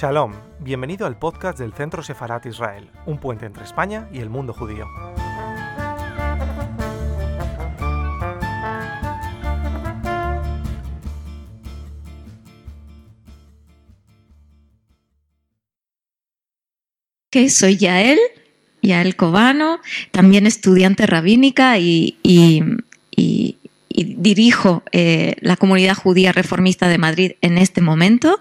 Shalom, bienvenido al podcast del Centro Sefarat Israel, un puente entre España y el mundo judío. que soy Yael, Yael Cobano, también estudiante rabínica y, dirijo eh, la comunidad judía reformista de Madrid en este momento.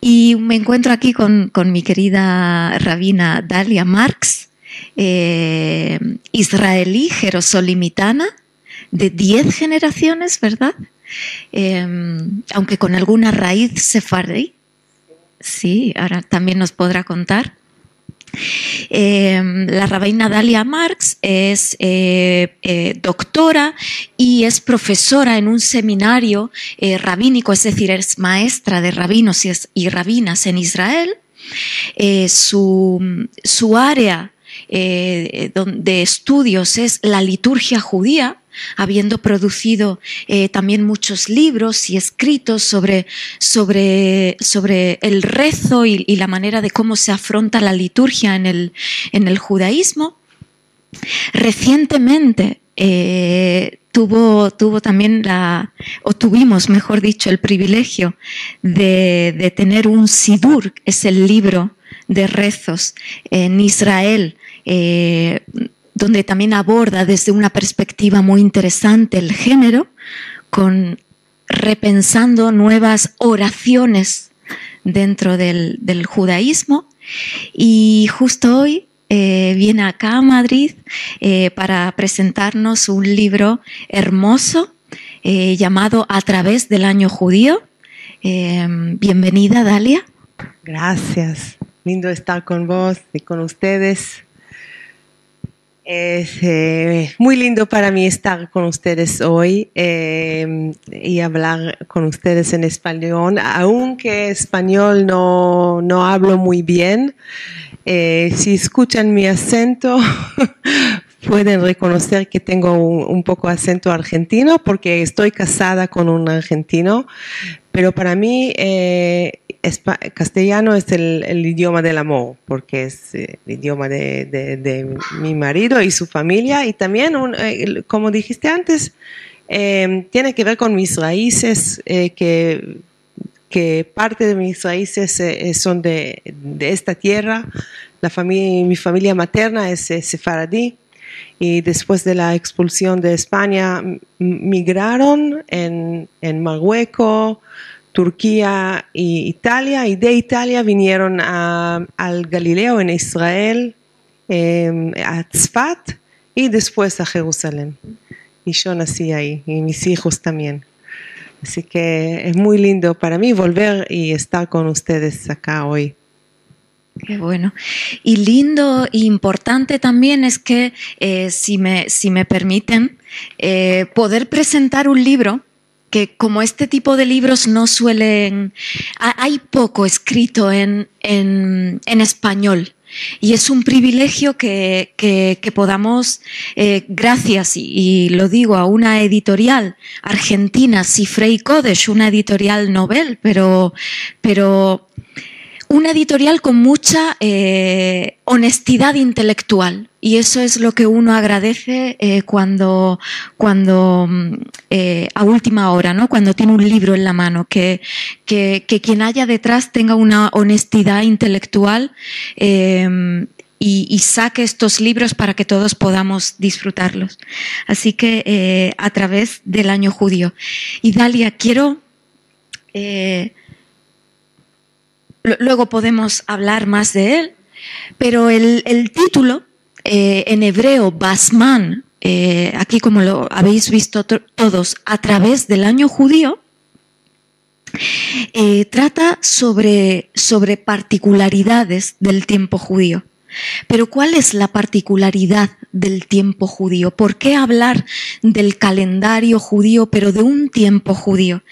Y me encuentro aquí con, mi querida rabina Dalia Marx, eh, israelí jerosolimitana, de 10 generaciones, ¿verdad? Eh, aunque con alguna raíz sefardí. Sí, ahora también nos podrá contar. Em, la rabina Dalia Marx es eh, eh, doctora y es profesora en un seminario eh, rabínico, es decir, es maestra de rabinos y, rabinas en Israel. Su, área de estudios es la liturgia judía habiendo producido eh, también muchos libros y escritos sobre, sobre, sobre el rezo y, la manera de cómo se afronta la liturgia en el, en el judaísmo. Recientemente eh, tuvo, tuvo también la, o tuvimos, mejor dicho, el privilegio de, tener un Sidur, es el libro de rezos en Israel, eh, donde también aborda desde una perspectiva muy interesante el género, con repensando nuevas oraciones dentro del, judaísmo. Y justo hoy eh, viene acá a Madrid eh, para presentarnos un libro hermoso eh, llamado A través del año judío. bienvenida, Dalia. Gracias. Lindo estar con vos y con ustedes. Es eh, muy lindo para mí estar con ustedes hoy eh, y hablar con ustedes en español, aunque español no, no hablo muy bien. Eh, si escuchan mi acento, pueden reconocer que tengo un, un, poco acento argentino porque estoy casada con un argentino, pero para mí castellano es el, idioma del amor, porque es eh, el idioma de, mi marido y su familia, y también, eh, como dijiste antes, eh, tiene que ver con mis raíces, que, que, parte de mis raíces son de, esta tierra. La familia, mi familia materna es sefaradí y después de la expulsión de España migraron en, en Marruecos, Turquía e Italia, y de Italia vinieron al Galileo en Israel, em, a Tzfat y después a Jerusalén. Y yo nací ahí, y mis hijos también. Así que es muy lindo para mí volver y estar con ustedes acá hoy. Qué bueno. Y lindo e importante también es que, eh, si, me, si me permiten, eh, poder presentar un libro que como este tipo de libros no suelen, hay poco escrito en, español. Y es un privilegio que, podamos, eh, gracias, y, lo digo, a una editorial argentina, Cifrei Kodesh, una editorial novel, pero, pero una editorial con mucha eh, honestidad intelectual. Y eso es lo que uno agradece eh, cuando, cuando mm, eh, a última hora, ¿no? cuando tiene un libro en la mano, que, que, quien haya detrás tenga una honestidad intelectual y, y, saque estos libros para que todos podamos disfrutarlos. Así que a través del año judío. Y Dalia, quiero luego podemos hablar más de él, pero el, título eh, en hebreo, Basman, eh, aquí como lo habéis visto todos, a través del año judío, eh, trata sobre, sobre particularidades del tiempo judío. Pero ¿cuál es la particularidad del tiempo judío? ¿Por qué hablar del calendario judío, pero de un tiempo judío?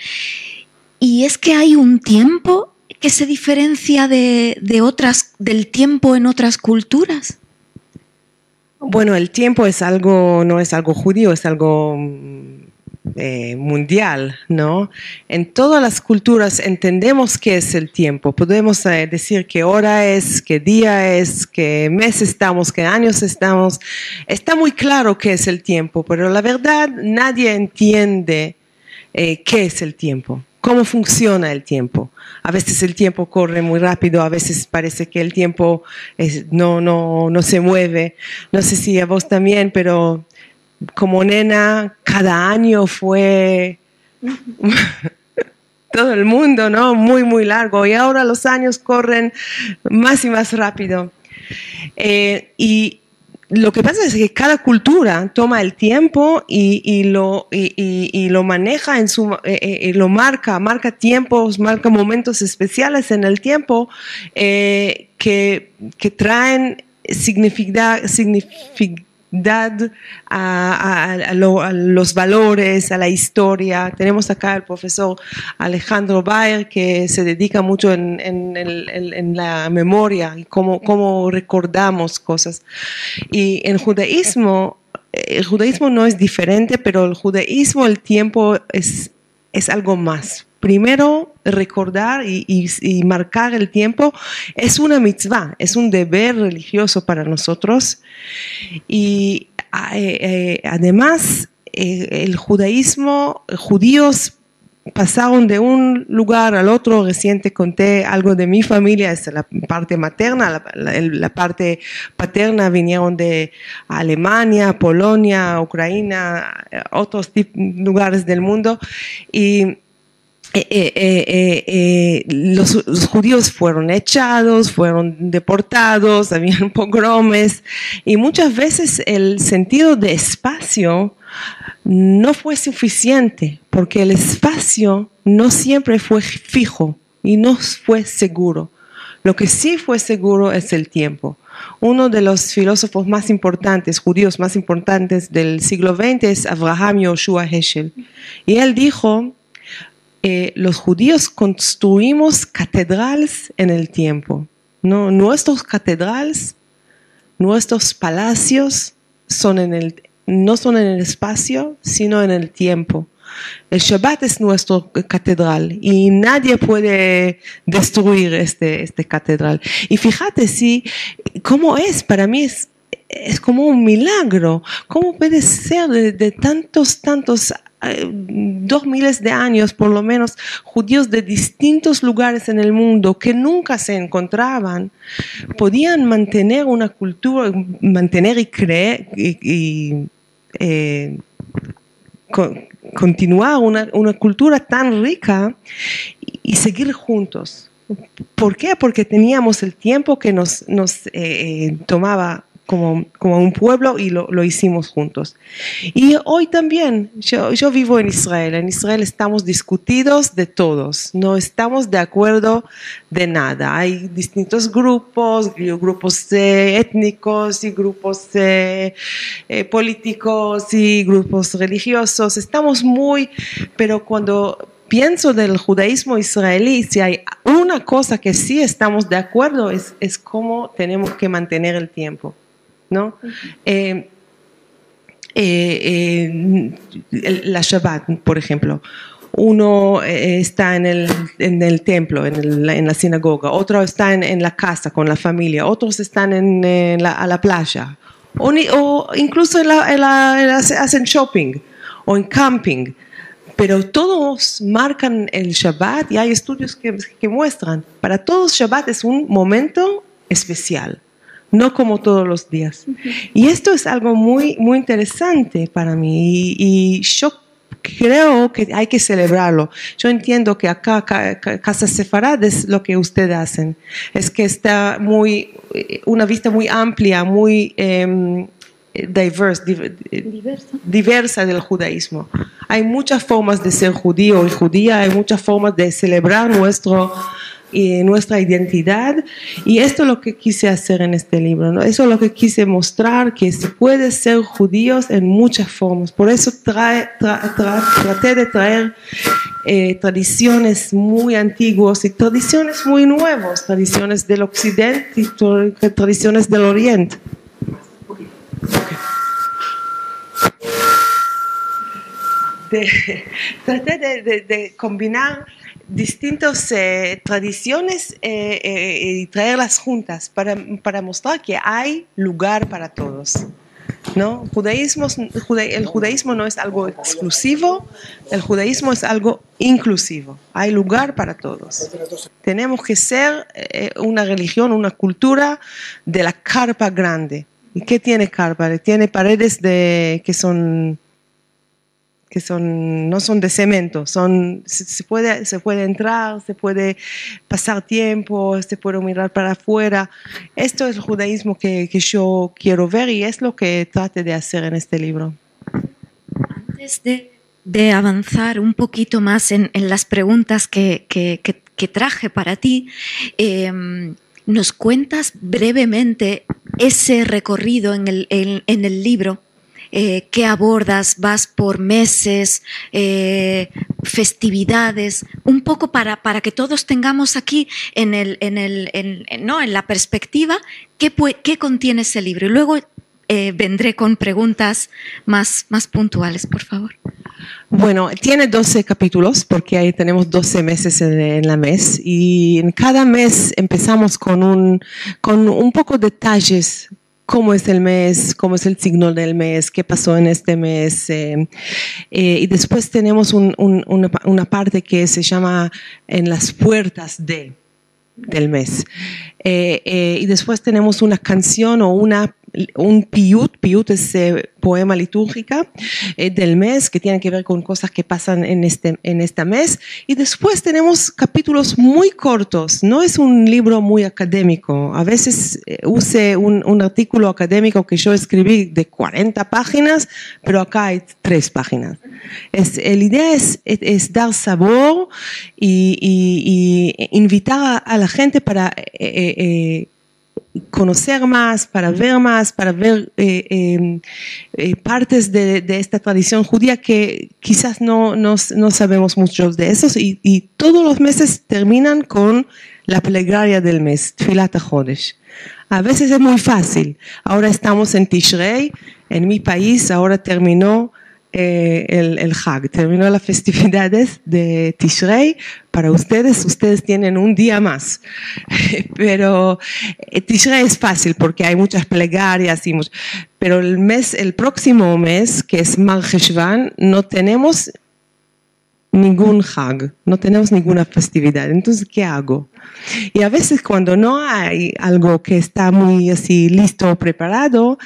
Y es que hay un tiempo ¿Qué se diferencia de, otras, del tiempo en otras culturas? Bueno, el tiempo es algo, no es algo judío, es algo mm, eh, mundial, ¿no? En todas las culturas entendemos qué es el tiempo. Podemos eh, decir qué hora es, qué día es, qué mes estamos, qué años estamos. Está muy claro qué es el tiempo, pero la verdad nadie entiende eh, qué es el tiempo cómo funciona el tiempo. A veces el tiempo corre muy rápido, a veces parece que el tiempo no, no, no se mueve. No sé si a vos también, pero como nena, cada año fue todo el mundo, ¿no? Muy, muy largo. Y ahora los años corren más y más rápido. Eh, y lo que pasa es que cada cultura toma el tiempo y, lo, y, lo maneja en su, eh, eh, lo marca, marca tiempos, marca momentos especiales en el tiempo que, que traen significado, significado a, los valores, a la historia. Tenemos acá al profesor Alejandro Bayer que se dedica mucho en, la memoria y cómo, recordamos cosas. Y en judaísmo, el judaísmo no es diferente, pero el judaísmo, el tiempo es algo más primero recordar y, marcar el tiempo es una mitzvah, es un deber religioso para nosotros. Y eh, eh, además, eh, el judaísmo, judíos pasaron de un lugar al otro. Reciente conté algo de mi familia, es la parte materna, la, parte paterna vinieron de Alemania, Polonia, Ucrania, otros lugares del mundo. Y eh, eh, eh, los, judíos fueron echados, fueron deportados, habían pogromes y muchas veces el sentido de espacio no fue suficiente porque el espacio no siempre fue fijo y no fue seguro. Lo que sí fue seguro es el tiempo. Uno de los filósofos más importantes, judíos más importantes del siglo XX es Abraham Yoshua Heschel. Y él dijo eh, los judíos construimos catedrales en el tiempo. ¿no? Nuestros catedrales, nuestros palacios son en el, no son en el espacio, sino en el tiempo. El Shabbat es nuestro catedral y nadie puede destruir este, este catedral. Y fíjate si, cómo es, para mí es, es como un milagro. ¿Cómo puede ser de, de tantos, tantos dos miles de años, por lo menos, judíos de distintos lugares en el mundo que nunca se encontraban, podían mantener una cultura, mantener y creer y, eh, continuar una, cultura tan rica y, seguir juntos. ¿Por qué? Porque teníamos el tiempo que nos, nos eh, eh, tomaba como, como un pueblo y lo, lo, hicimos juntos. Y hoy también, yo, yo vivo en Israel, en Israel estamos discutidos de todos, no estamos de acuerdo de nada. Hay distintos grupos, grupos eh, étnicos y grupos eh, eh, políticos y grupos religiosos, estamos muy, pero cuando pienso del judaísmo israelí, si hay una cosa que sí estamos de acuerdo es, es cómo tenemos que mantener el tiempo. ¿No? Eh, eh, eh, la Shabbat, por ejemplo. Uno está en el, en el templo, en, la sinagoga, otro está en, en, la casa con la familia, otros están en, la, a la playa, o, incluso hacen shopping o en camping. Pero todos marcan el Shabbat y hay estudios que, que muestran, para todos Shabbat es un momento especial no como todos los días. Y esto es algo muy, muy interesante para mí y, yo creo que hay que celebrarlo. Yo entiendo que acá, Casa Sefarad es lo que ustedes hacen, es que está muy, una vista muy amplia, muy em, diversa. diversa del judaísmo. Hay muchas formas de ser judío y judía, hay muchas formas de celebrar nuestro y nuestra identidad. Y esto es lo que quise hacer en este libro, ¿no? Eso es lo que quise mostrar, que se puede ser judíos en muchas formas. Por eso trae, traté de traer eh, tradiciones muy antiguas y tradiciones muy nuevas, tradiciones del occidente y tradiciones del oriente. traté de combinar distintas eh, tradiciones eh, eh, y traerlas juntas para, para mostrar que hay lugar para todos. ¿no? Judaísmo, juda- el judaísmo no es algo exclusivo, el judaísmo es algo inclusivo. Hay lugar para todos. Tenemos que ser eh, una religión, una cultura de la carpa grande. ¿Y qué tiene carpa? Tiene paredes de, que son que son, no son de cemento, son, se, puede, se puede entrar, se puede pasar tiempo, se puede mirar para afuera. Esto es el judaísmo que, que yo quiero ver y es lo que trate de hacer en este libro. Antes de, de avanzar un poquito más en, en las preguntas que, que- que- traje para ti, eh, ¿nos cuentas brevemente ese recorrido en el, en el libro? Eh, ¿Qué abordas? ¿Vas por meses? eh, ¿Festividades? Un poco para, para que todos tengamos aquí en, el, en, el, en- ¿no? en la perspectiva qué, qué contiene ese libro. Y luego eh, vendré con preguntas más, más puntuales, por favor. Bueno, tiene 12 capítulos porque ahí tenemos 12 meses en, en la mes y en cada mes empezamos con un, con un poco detalles. Cómo es el mes, cómo es el signo del mes, qué pasó en este mes. eh, eh, y después tenemos un- un- una, pa- una parte que se llama en las puertas de del mes. Eh, y después tenemos una canción o una, un piut, piut es eh, poema litúrgica eh, del mes que tiene que ver con cosas que pasan en este, en este mes. Y después tenemos capítulos muy cortos, no es un libro muy académico. A veces eh, use un, un artículo académico que yo escribí de 40 páginas, pero acá hay tres páginas. Es, la idea es, es, es dar sabor y, y- y invitar a, a la gente para eh, eh, eh, conocer más, para ver más, para ver eh, eh, eh, partes de, de esta tradición judía que quizás no, no, no sabemos muchos de esos y, y todos los meses terminan con la plegaria del mes, Tfilat HaChodesh. A veces es muy fácil. Ahora estamos en Tishrei, en mi país, ahora terminó eh, el, el Hag, terminó las festividades de Tishrei. Para ustedes, ustedes tienen un día más. Pero eh, Tishrei es fácil porque hay muchas plegarias y much- pero el mes, el próximo mes, que es Mar no tenemos ningún Hag, no tenemos ninguna festividad. Entonces, ¿qué hago? Y a veces cuando no hay algo que está muy así listo o preparado,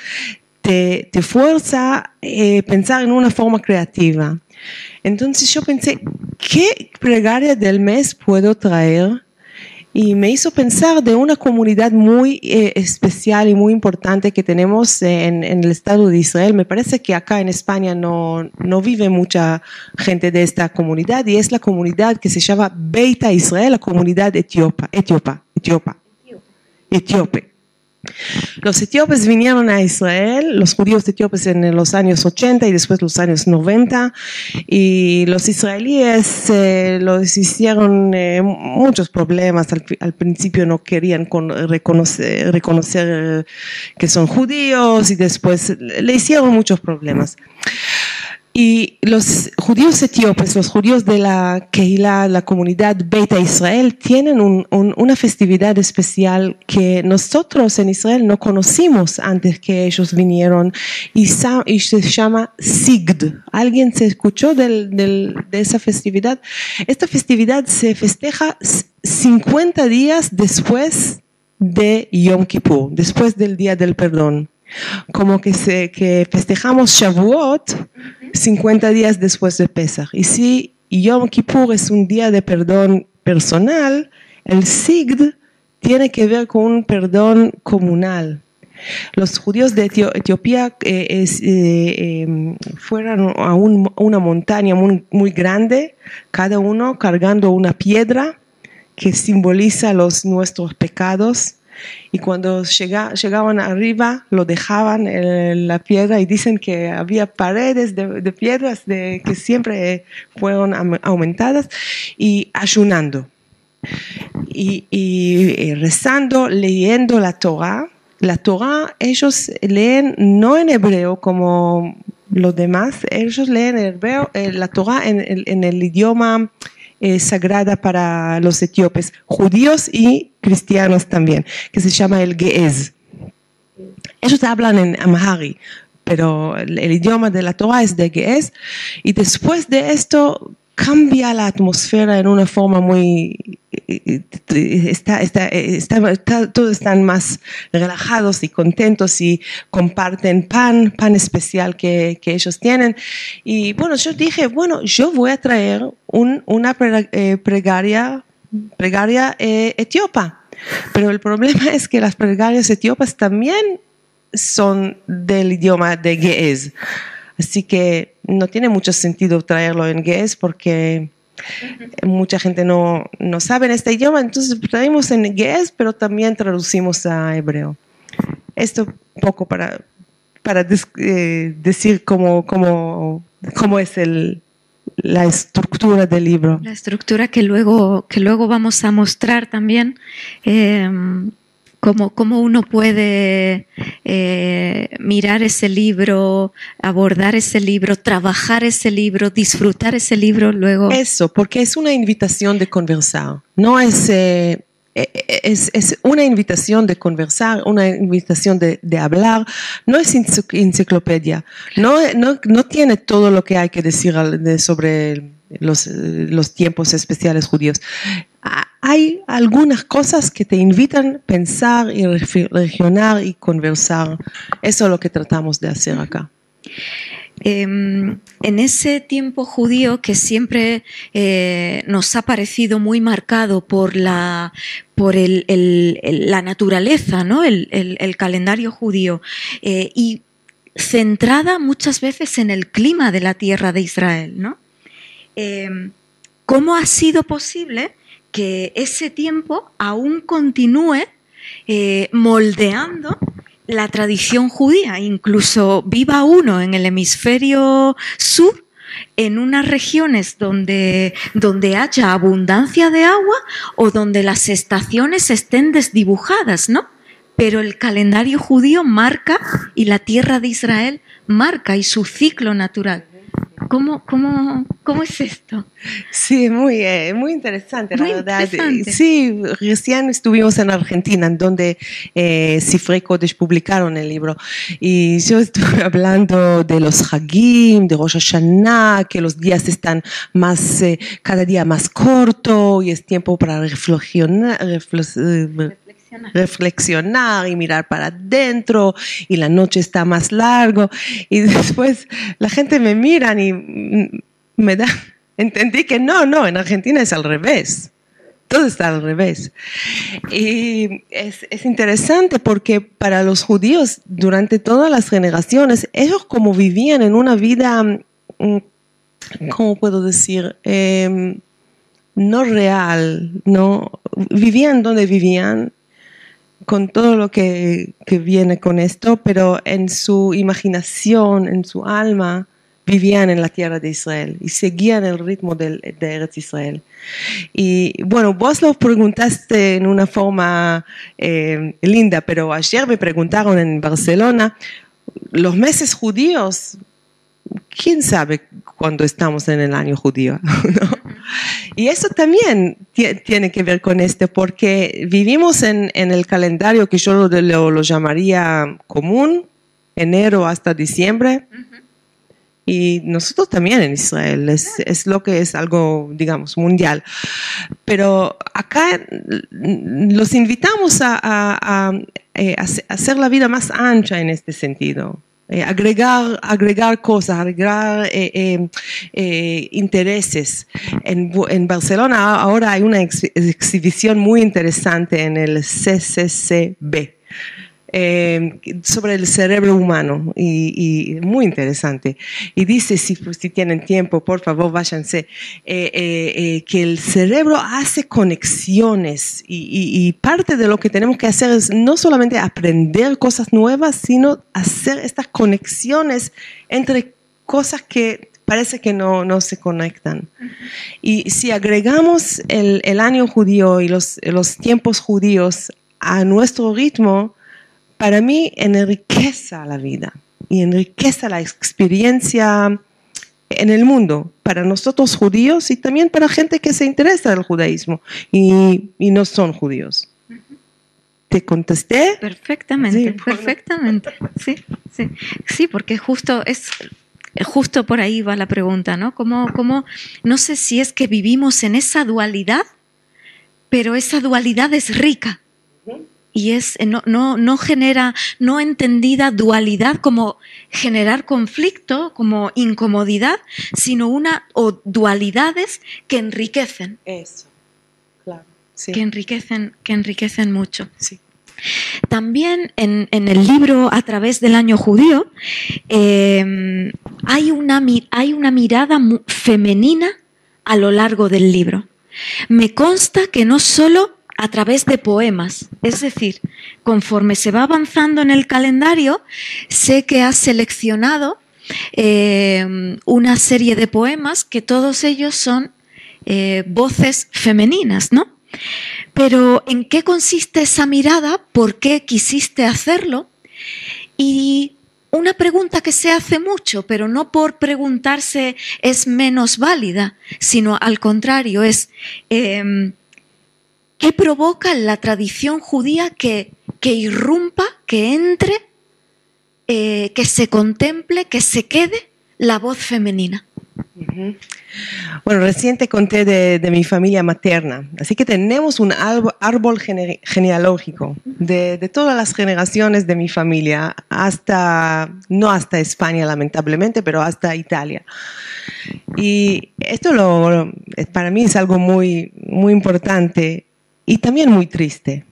te, te fuerza eh, pensar en una forma creativa. Entonces yo pensé, ¿qué plegaria del mes puedo traer? Y me hizo pensar de una comunidad muy eh, especial y muy importante que tenemos en, en el Estado de Israel. Me parece que acá en España no, no vive mucha gente de esta comunidad y es la comunidad que se llama Beita Israel, la comunidad etiopa, etiopa, etiopa, etíope. Los etíopes vinieron a Israel, los judíos etíopes en los años 80 y después los años 90, y los israelíes eh, los hicieron eh, muchos problemas. Al, principio no querían con- reconocer, que son judíos y después le hicieron muchos problemas. Y los judíos etíopes, los judíos de la Keilah, la comunidad Beta Israel, tienen un- un- una festividad especial que nosotros en Israel no conocimos antes que ellos vinieron y, se llama Sigd. ¿Alguien se escuchó de esa festividad? Esta festividad se festeja s- 50 días después de Yom Kippur, después del Día del Perdón como que, se, que festejamos Shavuot 50 días después de Pesach. Y si Yom Kippur es un día de perdón personal, el Sigd tiene que ver con un perdón comunal. Los judíos de Etio- Etiopía eh, es, eh, eh, fueron a un- una montaña muy, muy grande, cada uno cargando una piedra que simboliza los nuestros pecados. Y cuando llega- llegaban arriba, lo dejaban en la piedra y dicen que había paredes de, de piedras de, que siempre fueron aumentadas y ayunando. Y, y, eh, rezando, leyendo la Torah. La Torah ellos leen no en hebreo como los demás, ellos leen el hebreo, eh, la Torah en, el- en el idioma sagrada para los etíopes, judíos y cristianos también, que se llama el Ge'ez. Ellos hablan en Amhari, pero el, el idioma de la Torah es de Ge'ez. Y después de esto cambia la atmósfera en una forma muy... Está, está, está- está- todos están más relajados y contentos y comparten pan, pan especial que, que ellos tienen. Y bueno, yo dije, bueno, yo voy a traer un- una eh, pregaria, pregaria eh, etíopa. Pero el problema es que las plegarias etíopas también son del idioma de Ge'ez. Así que no tiene mucho sentido traerlo en Ge'ez porque mucha gente no, no sabe en este idioma. Entonces traemos en Ge'ez, pero también traducimos a hebreo. Esto poco para, para eh, decir cómo, cómo, cómo es el, la estructura del libro. La estructura que luego, que luego vamos a mostrar también, eh, cómo, cómo uno puede eh, mirar ese libro, abordar ese libro, trabajar ese libro, disfrutar ese libro luego. Eso, porque es una invitación de conversar. No es, eh, eh, es, una invitación de conversar, una invitación de, de hablar. No es enci- enciclopedia. No, no, no tiene todo lo que hay que decir sobre los, los tiempos especiales judíos. Hay algunas cosas que te invitan a pensar y reflexionar y conversar. Eso es lo que tratamos de hacer acá. Eh, en ese tiempo judío que siempre eh, nos ha parecido muy marcado por la, por el- la naturaleza, ¿no? el, calendario judío, eh, y centrada muchas veces en el clima de la tierra de Israel. ¿no? Eh, ¿Cómo ha sido posible que ese tiempo aún continúe eh, moldeando la tradición judía, incluso viva uno en el hemisferio sur, en unas regiones donde, donde haya abundancia de agua o donde las estaciones estén desdibujadas, ¿no? Pero el calendario judío marca y la tierra de Israel marca y su ciclo natural. ¿Cómo, cómo, cómo es esto? Sí, muy, eh, muy interesante, Muy la verdad. interesante. Sí, recién estuvimos en Argentina, en donde eh, Cifre Kodesh publicaron el libro. Y yo estuve hablando de los Hagim, de Rosh Hashanah, que los días están más, eh, cada día más corto y es tiempo para reflexionar, reflex- eh, reflexionar. Y mirar para adentro y la noche está más largo y después la gente me miran y me da entendí que no no en Argentina es al revés todo está al revés. Y es, es interesante porque para los judíos durante todas las generaciones ellos como vivían en una vida mm, cómo puedo decir Em, no real no vivían donde vivían con todo lo que, viene con esto, pero en su imaginación, en su alma, vivían en la tierra de Israel y seguían el ritmo de Eretz Israel. Y bueno, vos lo preguntaste en una forma eh, linda, pero ayer me preguntaron en Barcelona, los meses judíos, ¿quién sabe cuándo estamos en el año judío? ¿No? Y eso también tie- tiene que ver con esto, porque vivimos en, en el calendario que yo lo, lo- lo llamaría común, enero hasta diciembre, y nosotros también en Israel, es, es lo que es algo, digamos, mundial. Pero acá los invitamos a, a- a, eh, a hacer la vida más ancha en este sentido. Eh, agregar, agregar cosas, agregar eh, eh, intereses. En, en Barcelona ahora hay una ex- exhibición muy interesante en el CCCB eh, sobre el cerebro humano y, y muy interesante. Y dice, si, si tienen tiempo, por favor, váyanse, eh, eh, eh, que el cerebro hace conexiones y, y- y parte de lo que tenemos que hacer es no solamente aprender cosas nuevas, sino hacer estas conexiones entre cosas que parece que no, no se conectan. Y si agregamos el, el año judío y los, los tiempos judíos a nuestro ritmo, para mí enriquece la vida. y enriquece la experiencia en el mundo, para nosotros judíos y también para gente que se interesa en el judaísmo y, y no son judíos. ¿Te contesté? Perfectamente, Sí, bueno. perfectamente. Sí, sí. Sí, porque justo es justo por ahí va la pregunta, ¿no? Como, como, no sé si es que vivimos en esa dualidad, pero esa dualidad es rica. Y es, no, no, no genera, no entendida dualidad como generar conflicto, como incomodidad, sino una, o dualidades que enriquecen, Eso, claro. Sí, que enriquecen, que enriquecen mucho. sí. También en, en el libro A través del año judío eh, hay, una, hay una mirada femenina a lo largo del libro. Me consta que no solo a través de poemas, es decir, conforme se va avanzando en el calendario, sé que has seleccionado eh, una serie de poemas que todos ellos son eh, voces femeninas, ¿no? Pero ¿en qué consiste esa mirada? ¿Por qué quisiste hacerlo? Y una pregunta que se hace mucho, pero no por preguntarse es menos válida, sino al contrario, es eh, ¿qué provoca la tradición judía que, que irrumpa, que entre, eh, que se contemple, que se quede la voz femenina? Bueno, recién te conté de, mi familia materna, así que tenemos un árbol, árbol gene- genealógico de, de todas las generaciones de mi familia, hasta, no hasta España lamentablemente, pero hasta Italia. Y esto lo, para mí es algo muy, muy importante y también muy triste,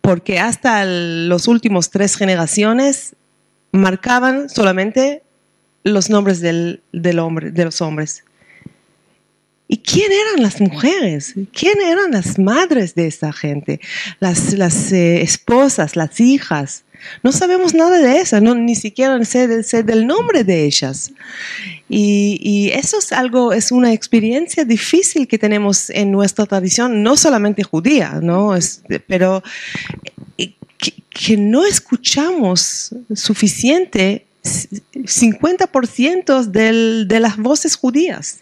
porque hasta los últimos tres generaciones marcaban solamente los nombres del, del hombre, de los hombres. ¿Y quién eran las mujeres? ¿Quién eran las madres de esa gente? Las, las eh, esposas, las hijas. No sabemos nada de eso, no, ni siquiera sé, de- sé del nombre de ellas. Y, eso es algo, es una experiencia difícil que tenemos en nuestra tradición, no solamente judía, ¿no? Pero eh, que, que no escuchamos suficiente 50% del- de las voces judías.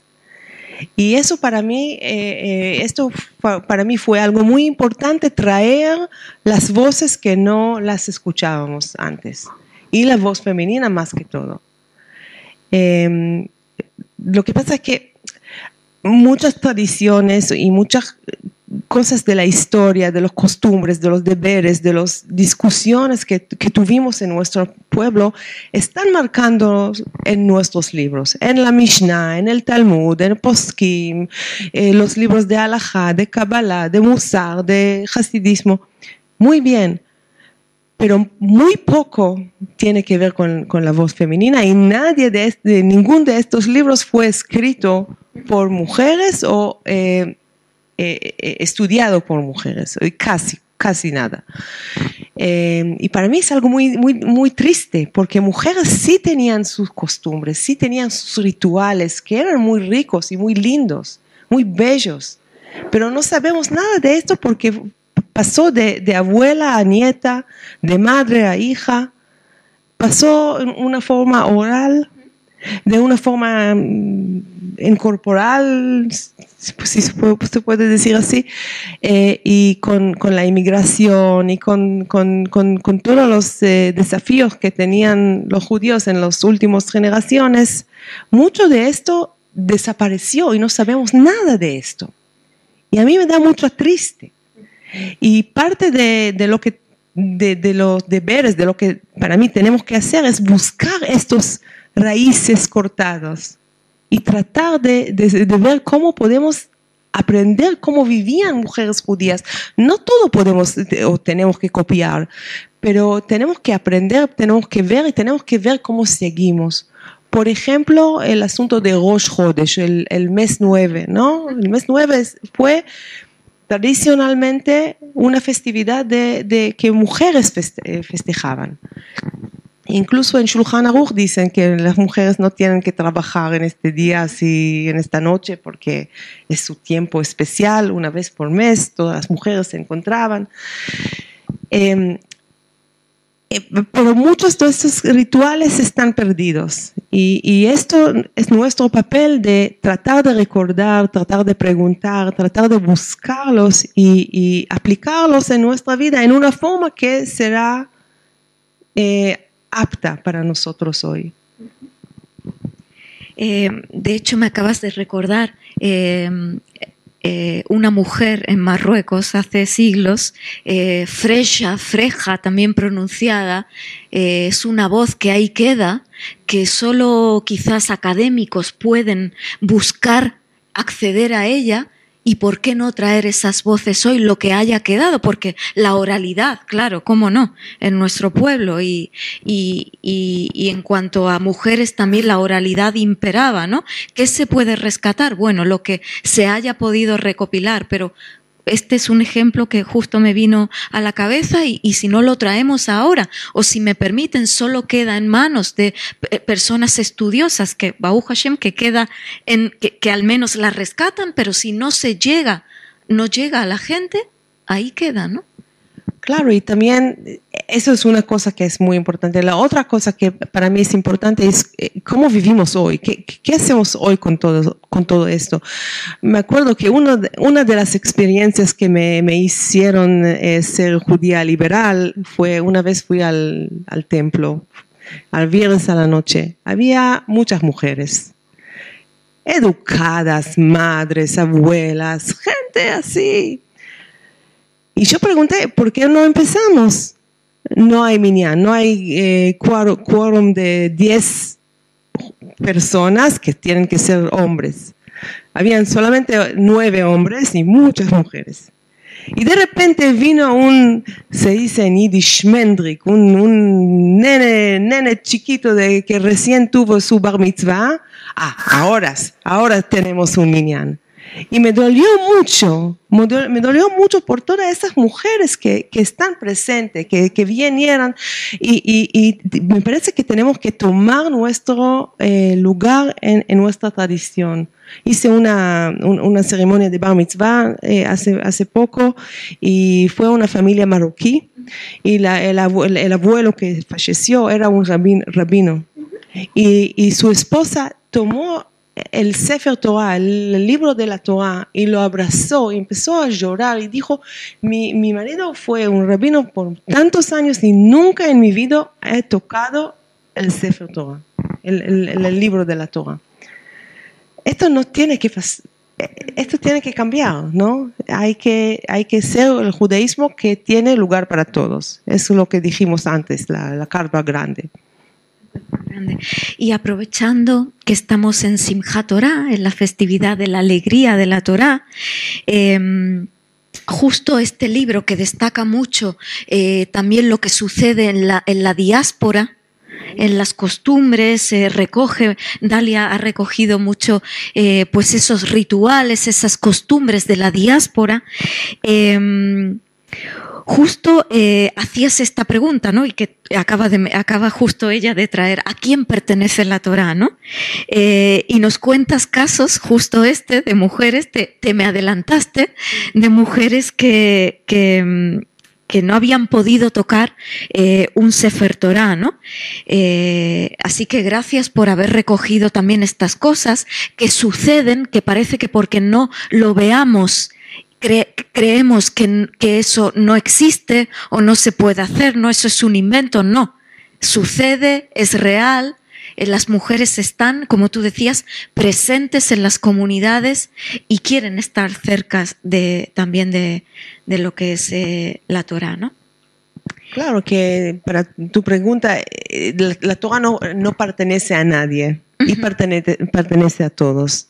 Y eso para mí, eh, eh, esto para mí fue algo muy importante, traer las voces que no las escuchábamos antes. Y la voz femenina más que todo. Eh, lo que pasa es que muchas tradiciones y muchas cosas de la historia, de los costumbres, de los deberes, de las discusiones que, que tuvimos en nuestro pueblo, están marcando en nuestros libros, en la Mishnah, en el Talmud, en el Poskim, eh, los libros de Halajá, de Kabbalah, de Musar, de Hasidismo. Muy bien, pero muy poco tiene que ver con, con la voz femenina y nadie de, este- de ningún de estos libros fue escrito por mujeres o eh, eh, eh, estudiado por mujeres, casi, casi nada. Eh, y para mí es algo muy, muy, muy triste, porque mujeres sí tenían sus costumbres, sí tenían sus rituales, que eran muy ricos y muy lindos, muy bellos, pero no sabemos nada de esto porque pasó de, de abuela a nieta, de madre a hija, pasó en una forma oral, de una forma mm, incorporal, si se puede, se puede decir así, eh, y con, con la inmigración y con, con- con- todos los eh, desafíos que tenían los judíos en las últimas generaciones, mucho de esto desapareció y no sabemos nada de esto. Y a mí me da mucho triste. Y parte de lo que de, de los deberes, de lo que para mí tenemos que hacer es buscar estos raíces cortadas y tratar de, ver cómo podemos aprender cómo vivían mujeres judías. No todo podemos o tenemos que copiar, pero tenemos que aprender, tenemos que ver y tenemos que ver cómo seguimos. Por ejemplo, el asunto de Rosh Chodesh, el, mes 9, ¿no? El mes 9 es- fue tradicionalmente una festividad de, que mujeres eh, festejaban. Incluso en Shulchan Aruch dicen que las mujeres no tienen que trabajar en este día, así en esta noche, porque es su tiempo especial, una vez por mes, todas las mujeres se encontraban. Eh, Eh, pero muchos de estos rituales están perdidos y, esto es nuestro papel de tratar de recordar, tratar de preguntar, tratar de buscarlos y, y aplicarlos en nuestra vida en una forma que será eh, apta para nosotros hoy. Eh, de hecho, me acabas de recordar eh, eh, una mujer en Marruecos hace siglos, Freja, Freja, también pronunciada, es una voz que ahí queda, que solo quizás académicos pueden buscar acceder a ella ¿Y por qué no traer esas voces hoy, lo que haya quedado? Porque la oralidad, claro, cómo no, en nuestro pueblo. Y, y, y, y, en cuanto a mujeres también la oralidad imperaba, ¿no? ¿Qué se puede rescatar? Bueno, lo que se haya podido recopilar, pero este es un ejemplo que justo me vino a la cabeza y, si no lo traemos ahora o si me permiten solo queda en manos de personas estudiosas que Baú Hashem que queda en que, que al menos la rescatan pero si no se llega no llega a la gente ahí queda no Claro, y también eso es una cosa que es muy importante. La otra cosa que para mí es importante es eh, cómo vivimos hoy, qué, hacemos hoy con todo, con todo esto. Me acuerdo que uno de, una de las experiencias que me, hicieron eh, ser judía liberal fue una vez fui al templo, al viernes a la noche. Había muchas mujeres educadas, madres, abuelas, gente así, y yo pregunté, ¿por qué no empezamos? No hay minyan, no hay eh, quórum de 10 personas que tienen que ser hombres. Habían solamente nueve hombres y muchas mujeres. Y de repente vino un, se dice en Yiddish, un, un nene, nene chiquito de, que recién tuvo su bar mitzvah. Ah, ahora, ahora tenemos un minyan. Y me dolió mucho, me dolió mucho por todas esas mujeres que, que están presentes, que, que vinieron. Y, me parece que tenemos que tomar nuestro eh, lugar en, nuestra tradición. Hice una, una ceremonia de bar mitzvah eh, hace, hace poco y fue una familia marroquí. Y el, abuelo, el, abuelo que falleció era un rabino. y su esposa tomó el Sefer Torah, el libro de la Torah, y lo abrazó y empezó a llorar y dijo, mi, mi marido fue un rabino por tantos años y nunca en mi vida he tocado el Sefer Torah, el, el, libro de la Torah. Esto no tiene que esto tiene que cambiar, ¿no? Hay que, hay que ser el judaísmo que tiene lugar para todos. Es lo que dijimos antes, la, la carpa grande. Y aprovechando que estamos en Simchat Torah, en la festividad de la alegría de la Torah, eh, justo este libro que destaca mucho eh, también lo que sucede en la, diáspora, en las costumbres, recoge, Dalia ha recogido mucho eh, pues esos rituales, esas costumbres de la diáspora. Eh, justo eh, hacías esta pregunta, ¿no? Y que acaba, de, acaba justo ella de traer, ¿a quién pertenece la Torah, no? Eh, y nos cuentas casos, justo este, de mujeres, te, te me adelantaste, de mujeres que, que, que no habían podido tocar eh, un Sefer Torah, ¿no? Eh, así que gracias por haber recogido también estas cosas que suceden, que parece que porque no lo veamos, cre creemos que, que, eso no existe o no se puede hacer, no, eso es un invento, no. Sucede, es real, eh, las mujeres están, como tú decías, presentes en las comunidades y quieren estar cerca de, también de, de lo que es eh, la Torah, ¿no? Claro que para tu pregunta, eh, la, la Torah no, no, pertenece a nadie uh -huh. y pertenece, pertenece a todos.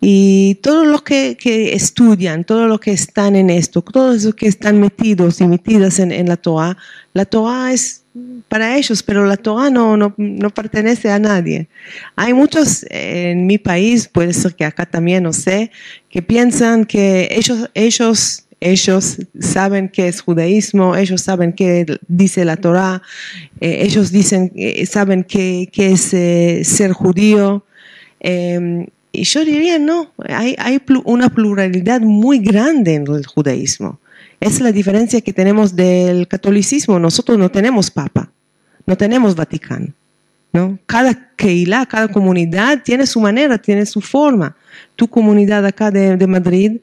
Y todos los que, que, estudian, todos los que están en esto, todos los que están metidos y metidas en, la Torah, la Torah es para ellos, pero la Torah no, no, no, pertenece a nadie. Hay muchos en mi país, puede ser que acá también, no sé, que piensan que ellos, ellos, ellos saben qué es judaísmo, ellos saben qué dice la Torah, eh, ellos dicen, eh, saben qué, qué es eh, ser judío. Y yo diría, no, hay, hay, una pluralidad muy grande en el judaísmo. Es la diferencia que tenemos del catolicismo. Nosotros no tenemos papa, no tenemos Vaticano. ¿no? Cada Keilah, cada comunidad tiene su manera, tiene su forma. Tu comunidad acá de, de Madrid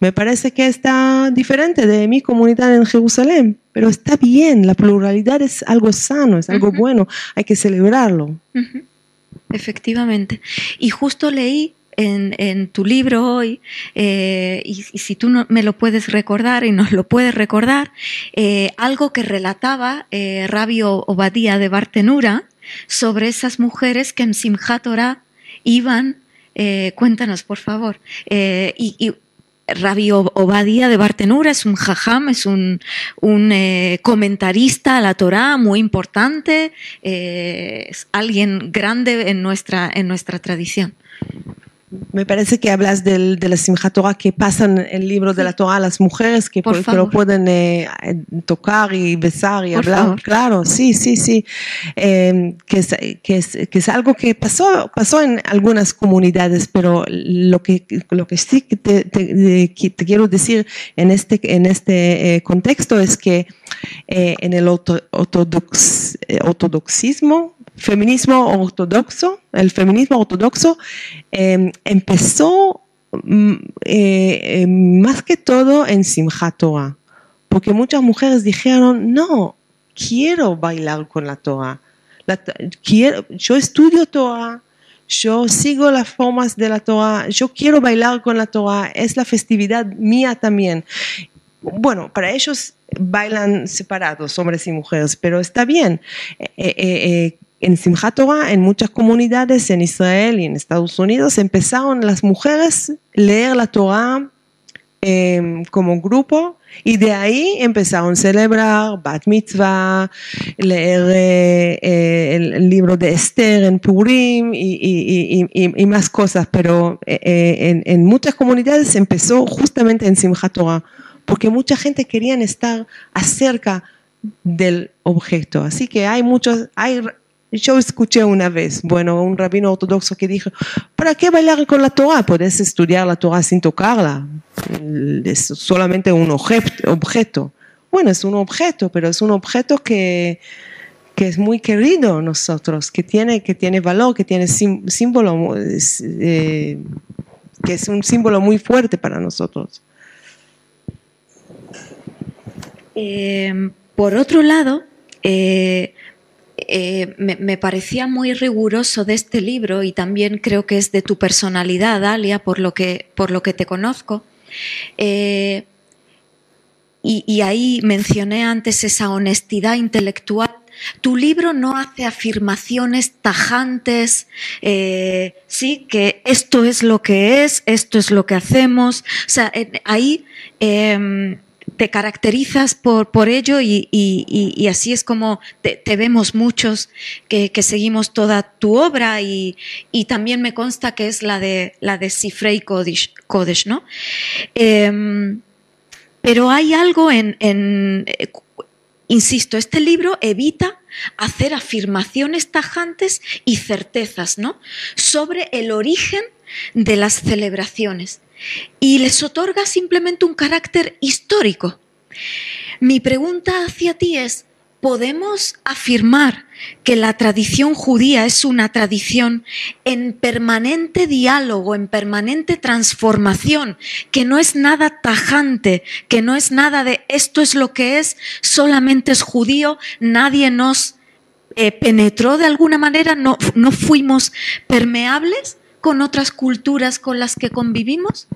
me parece que está diferente de mi comunidad en Jerusalén, pero está bien, la pluralidad es algo sano, es algo bueno, hay que celebrarlo. Efectivamente. Y justo leí en, tu libro hoy, eh, y, si tú no, me lo puedes recordar y nos lo puedes recordar, eh, algo que relataba eh, Rabio Obadía de Bartenura sobre esas mujeres que en Simchat iban, eh, cuéntanos por favor, y Rabbi Obadía de Bartenura es un jajam, es un, eh, comentarista a la Torá muy importante, eh, es alguien grande en nuestra, en nuestra tradición. Me parece que hablas del, de la Simchat Torah que pasan el libro de la Torah a las mujeres que, lo pueden eh, tocar y besar y hablar. Claro, sí, sí, sí. Em, que, es, que, es, que, es, algo que pasó, pasó en algunas comunidades, pero lo que, lo que sí que te, te, quiero decir en este, en este eh, contexto es que eh, en el ortodox, ortodoxismo, feminismo ortodoxo, el feminismo ortodoxo em, empezó mm, eh, em, más que todo en Simchat Torah, porque muchas mujeres dijeron, no, quiero bailar con la Torah, quiero, yo estudio Torah, yo sigo las formas de la Torah, yo quiero bailar con la Torah, es la festividad mía también. Bueno, para ellos bailan separados, hombres y mujeres, pero está bien. Eh, eh, en Simchat Torah, en muchas comunidades en Israel y en Estados Unidos, empezaron las mujeres a leer la Torah em, como grupo y de ahí empezaron a celebrar Bat Mitzvah, leer eh, eh, el, libro de Esther en Purim y, más cosas, pero eh, en, muchas comunidades empezó justamente en Simchat Torah, porque mucha gente quería estar acerca del objeto. Así que hay muchos, hay yo escuché una vez, bueno, un rabino ortodoxo que dijo, ¿para qué bailar con la Torah? Puedes estudiar la Torah sin tocarla. Es solamente un objeto. Bueno, es un objeto, pero es un objeto que, que es muy querido nosotros, que tiene, que tiene valor, que tiene símbolo, eh, que es un símbolo muy fuerte para nosotros. Eh, por otro lado, eh, eh, me, parecía muy riguroso de este libro y también creo que es de tu personalidad, Alia, por lo que, por lo que te conozco. Eh, y, ahí mencioné antes esa honestidad intelectual. Tu libro no hace afirmaciones tajantes, eh, sí, que esto es lo que es, esto es lo que hacemos. O sea, ahí em, te caracterizas por, por ello y, así es como te, vemos muchos que, seguimos toda tu obra y, también me consta que es la de, la de Sifrei Kodesh, ¿no? Em, pero hay algo en, en, insisto, este libro evita hacer afirmaciones tajantes y certezas, ¿no? Sobre el origen de las celebraciones y les otorga simplemente un carácter histórico. Mi pregunta hacia ti es, ¿podemos afirmar que la tradición judía es una tradición en permanente diálogo, en permanente transformación, que no es nada tajante, que no es nada de esto es lo que es, solamente es judío, nadie nos eh, penetró de alguna manera, no, no fuimos permeables? Con otras culturas con las que convivimos?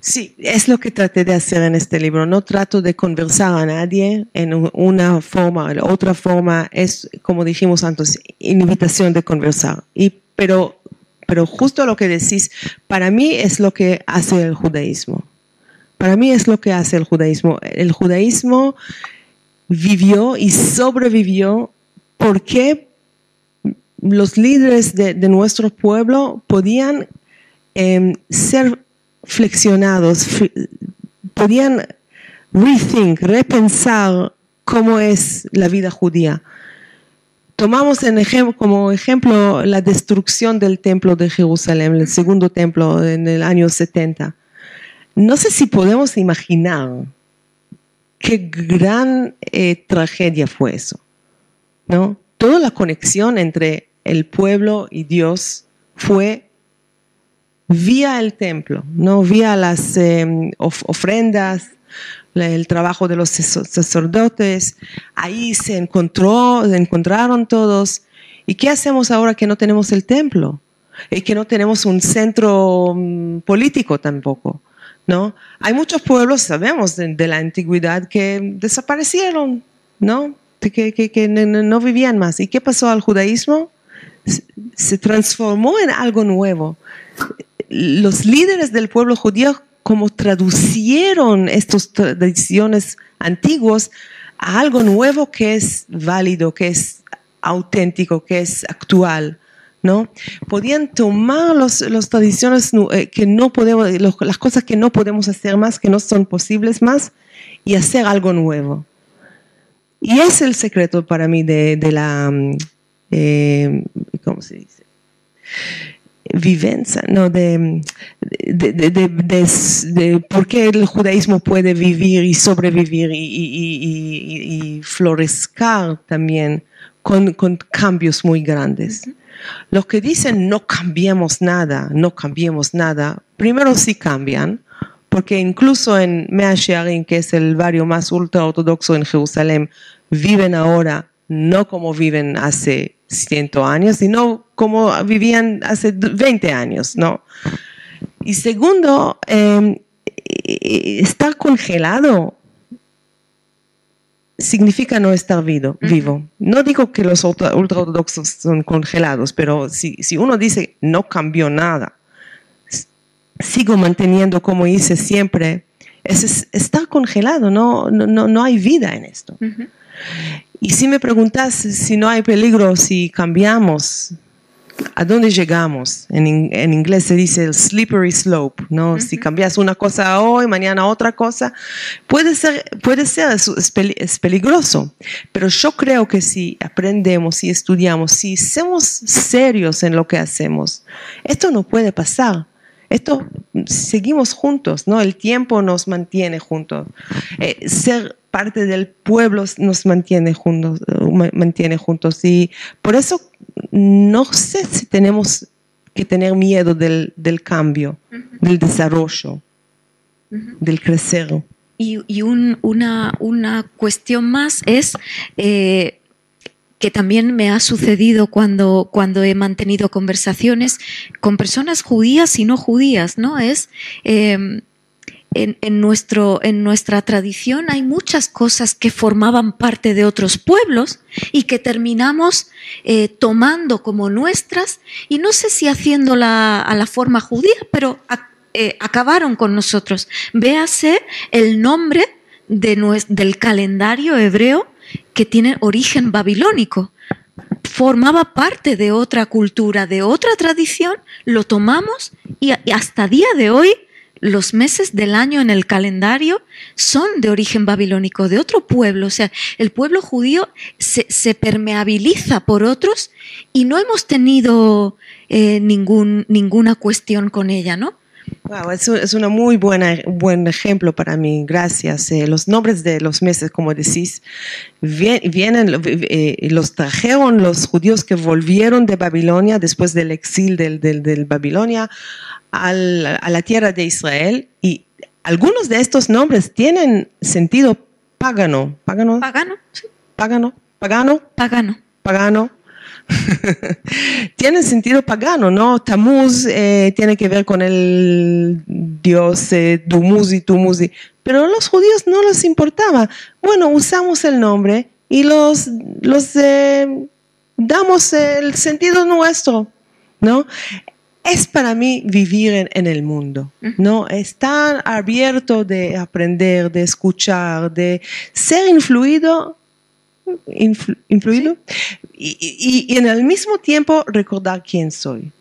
Sí, es lo que traté de hacer en este libro. No trato de conversar a nadie en una forma o en otra forma. Es, como dijimos antes, invitación de conversar. Y, pero, pero justo lo que decís, para mí es lo que hace el judaísmo. Para mí es lo que hace el judaísmo. El judaísmo vivió y sobrevivió. ¿Por qué? Los líderes de, nuestro pueblo podían em, ser flexionados, podían rethink, repensar cómo es la vida judía. Tomamos como ejemplo la destrucción del templo de Jerusalén, el segundo templo en el año 70. No sé si podemos imaginar qué gran eh, tragedia fue eso, ¿no? Toda la conexión entre el pueblo y Dios fue vía el templo, no vía las em, ofrendas, el trabajo de los sacerdotes. Ahí se encontró, encontraron todos. ¿Y qué hacemos ahora que no tenemos el templo? Y que no tenemos un centro mm, político tampoco. ¿no? Hay muchos pueblos, sabemos, de, la antigüedad que desaparecieron, ¿no? Que, que, no, vivían más. ¿Y qué pasó al judaísmo? Se transformó en algo nuevo. Los líderes del pueblo judío como traducieron estas tradiciones antiguas a algo nuevo que es válido, que es auténtico, que es actual. ¿no? Podían tomar las tradiciones eh, que no podemos, las cosas que no podemos hacer más, que no son posibles más, y hacer algo nuevo. Y es el secreto para mí de, la, mm, eh, ¿cómo se dice? vivencia, ¿no? De, de, por qué el judaísmo puede vivir y sobrevivir y, y, también con, con, cambios muy grandes. Los que dicen no cambiemos nada, no cambiemos nada, primero sí cambian, porque incluso en Mea Shearim, que es el barrio más ultra ortodoxo en Jerusalén, viven ahora no como viven hace 100 años, sino como vivían hace 20 años, ¿no? Y segundo, em, estar congelado significa no estar vivo. vivo. No digo que los ultraortodoxos son congelados, pero si, si, uno dice no cambió nada, sigo manteniendo como hice siempre, es, estar congelado, no, no, no, hay vida en esto. Y si me preguntas si no hay peligro si cambiamos, ¿a dónde llegamos? En, en inglés se dice el slippery slope, ¿no? Si cambias una cosa hoy, mañana otra cosa, puede ser, puede ser, es, peligroso. Pero yo creo que si aprendemos, si estudiamos, si somos serios en lo que hacemos, esto no puede pasar. Esto seguimos juntos, ¿no? El tiempo nos mantiene juntos. Eh, ser parte del pueblo nos mantiene juntos, mantiene juntos. Y por eso no sé si tenemos que tener miedo del, cambio, del desarrollo, del crecer. Y, una, una, cuestión más es eh, que también me ha sucedido cuando, cuando he mantenido conversaciones con personas judías y no judías, ¿no? Es eh, en, nuestro, en nuestra tradición hay muchas cosas que formaban parte de otros pueblos y que terminamos eh, tomando como nuestras y no sé si haciéndola a la forma judía, pero eh, acabaron con nosotros. Véase el nombre de del calendario hebreo que tiene origen babilónico. Formaba parte de otra cultura, de otra tradición, lo tomamos y hasta día de hoy los meses del año en el calendario son de origen babilónico, de otro pueblo. O sea, el pueblo judío se, permeabiliza por otros y no hemos tenido eh, ningún, ninguna cuestión con ella, ¿no? Wow, es, es un muy buena, buen ejemplo para mí, gracias. Eh, los nombres de los meses, como decís, vienen, eh, los trajeron los judíos que volvieron de Babilonia después del exilio del, del, del Babilonia a la tierra de Israel y algunos de estos nombres tienen sentido pagano. Pagano. Pagano. Pagano. Pagano. Pagano. Pagano. tienen sentido pagano, ¿no? Tamuz eh, tiene que ver con el dios eh, Dumuzi, Tumuzi, pero a los judíos no les importaba. Bueno, usamos el nombre y los, los eh, damos el sentido nuestro, ¿no? es para mí vivir en, el mundo, ¿no? Estar abierto de aprender, de escuchar, de ser influido, influido y, en el mismo tiempo recordar quién soy,